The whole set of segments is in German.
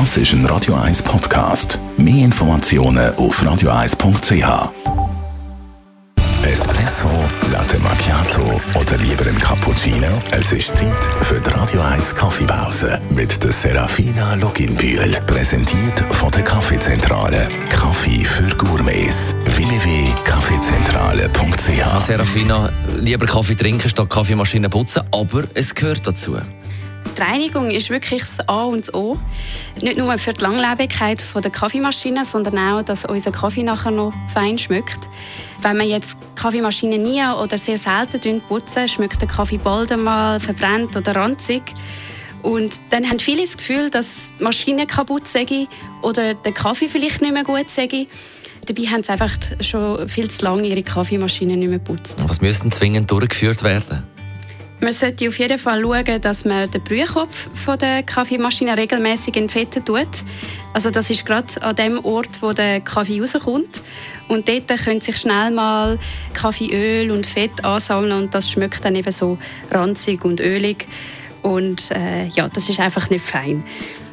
Das ist ein Radio 1 Podcast. Mehr Informationen auf radio1.ch. Espresso, Latte Macchiato oder lieber ein Cappuccino? Es ist Zeit für die Radio 1 Kaffeepause mit der Serafina Loginbühl. Präsentiert von der Kaffeezentrale. Kaffee für Gourmets. www.kaffeezentrale.ch Serafina, lieber Kaffee trinken statt Kaffeemaschine putzen, aber es gehört dazu. Die Reinigung ist wirklich das A und O. Nicht nur für die Langlebigkeit der Kaffeemaschine, sondern auch, dass unser Kaffee nachher noch fein schmeckt. Wenn man jetzt die Kaffeemaschine nie oder sehr selten putzen, schmeckt der Kaffee bald einmal verbrannt oder ranzig. Und dann haben viele das Gefühl, dass die Maschine kaputt sei oder der Kaffee vielleicht nicht mehr gut sei. Dabei haben sie einfach schon viel zu lange ihre Kaffeemaschine nicht mehr geputzt. Was müsste zwingend durchgeführt werden? Man sollte auf jeden Fall schauen, dass man den Brühkopf von der Kaffeemaschine regelmäßig entfetten tut. Also das ist gerade an dem Ort, wo der Kaffee rauskommt. Und dort können sich schnell mal Kaffeeöl und Fett ansammeln und das schmeckt dann eben so ranzig und ölig. Und äh, ja, das ist einfach nicht fein.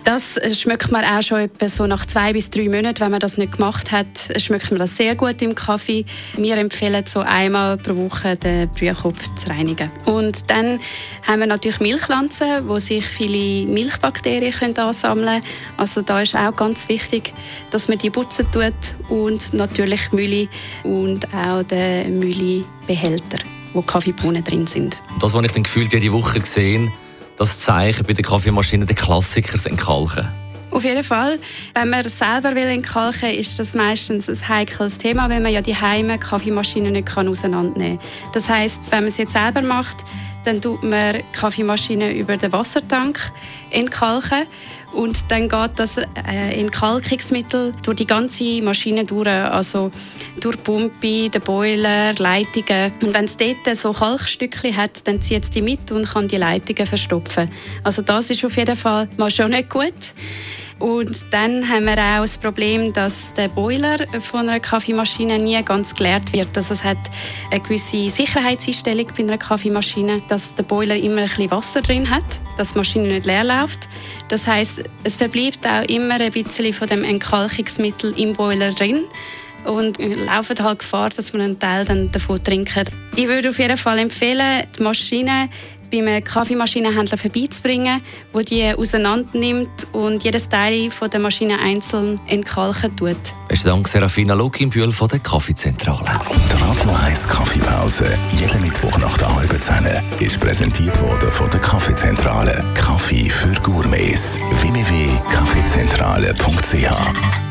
Das schmeckt man auch schon etwa so nach zwei bis drei Monaten, wenn man das nicht gemacht hat, schmeckt man das sehr gut im Kaffee. Wir empfehlen so einmal pro Woche den Brühkopf zu reinigen. Und dann haben wir natürlich Milchpflanzen, wo sich viele Milchbakterien können ansammeln können. Also da ist auch ganz wichtig, dass man die putzen tut und natürlich Mühle und auch den Müllebehälter, wo Kaffeebohnen drin sind. Das, was ich dann gefühlt jede Woche gesehen das Zeichen bei der Kaffeemaschine, den Klassiker, Entkalken? Auf jeden Fall. Wenn man selber entkalken will, ist das meistens ein heikles Thema, weil man ja die Heime Kaffeemaschine nicht auseinandernehmen kann. Das heißt, wenn man es jetzt selber macht, dann tut man die Kaffeemaschine über den Wassertank entkalken und dann geht das äh, Entkalkungsmittel durch die ganze Maschine durch, also durch die Pumpe, den Boiler, Leitungen. Und wenn es dort so Kalkstückchen hat, dann zieht es die mit und kann die Leitungen verstopfen. Also das ist auf jeden Fall mal schon nicht gut. Und dann haben wir auch das Problem, dass der Boiler von einer Kaffeemaschine nie ganz geleert wird. Also es hat eine gewisse Sicherheitseinstellung bei einer Kaffeemaschine, dass der Boiler immer ein bisschen Wasser drin hat, dass die Maschine nicht leer läuft. Das heißt, es verbleibt auch immer ein bisschen von dem Entkalkungsmittel im Boiler drin und laufen halt Gefahr, dass man einen Teil dann davon trinken. Ich würde auf jeden Fall empfehlen, die Maschine bei einem Kaffeemaschinenhändler vorbeizubringen, der die auseinander nimmt und jedes Teil von der Maschine einzeln entkalken tut. Besten Dank, Serafina Lukinbühl von der Kaffeezentrale. Die Radio 1 Kaffeepause, jeden Mittwoch nach der halben Zehn, ist präsentiert worden von der Kaffeezentrale. Kaffee für Gourmets. www.kaffeezentrale.ch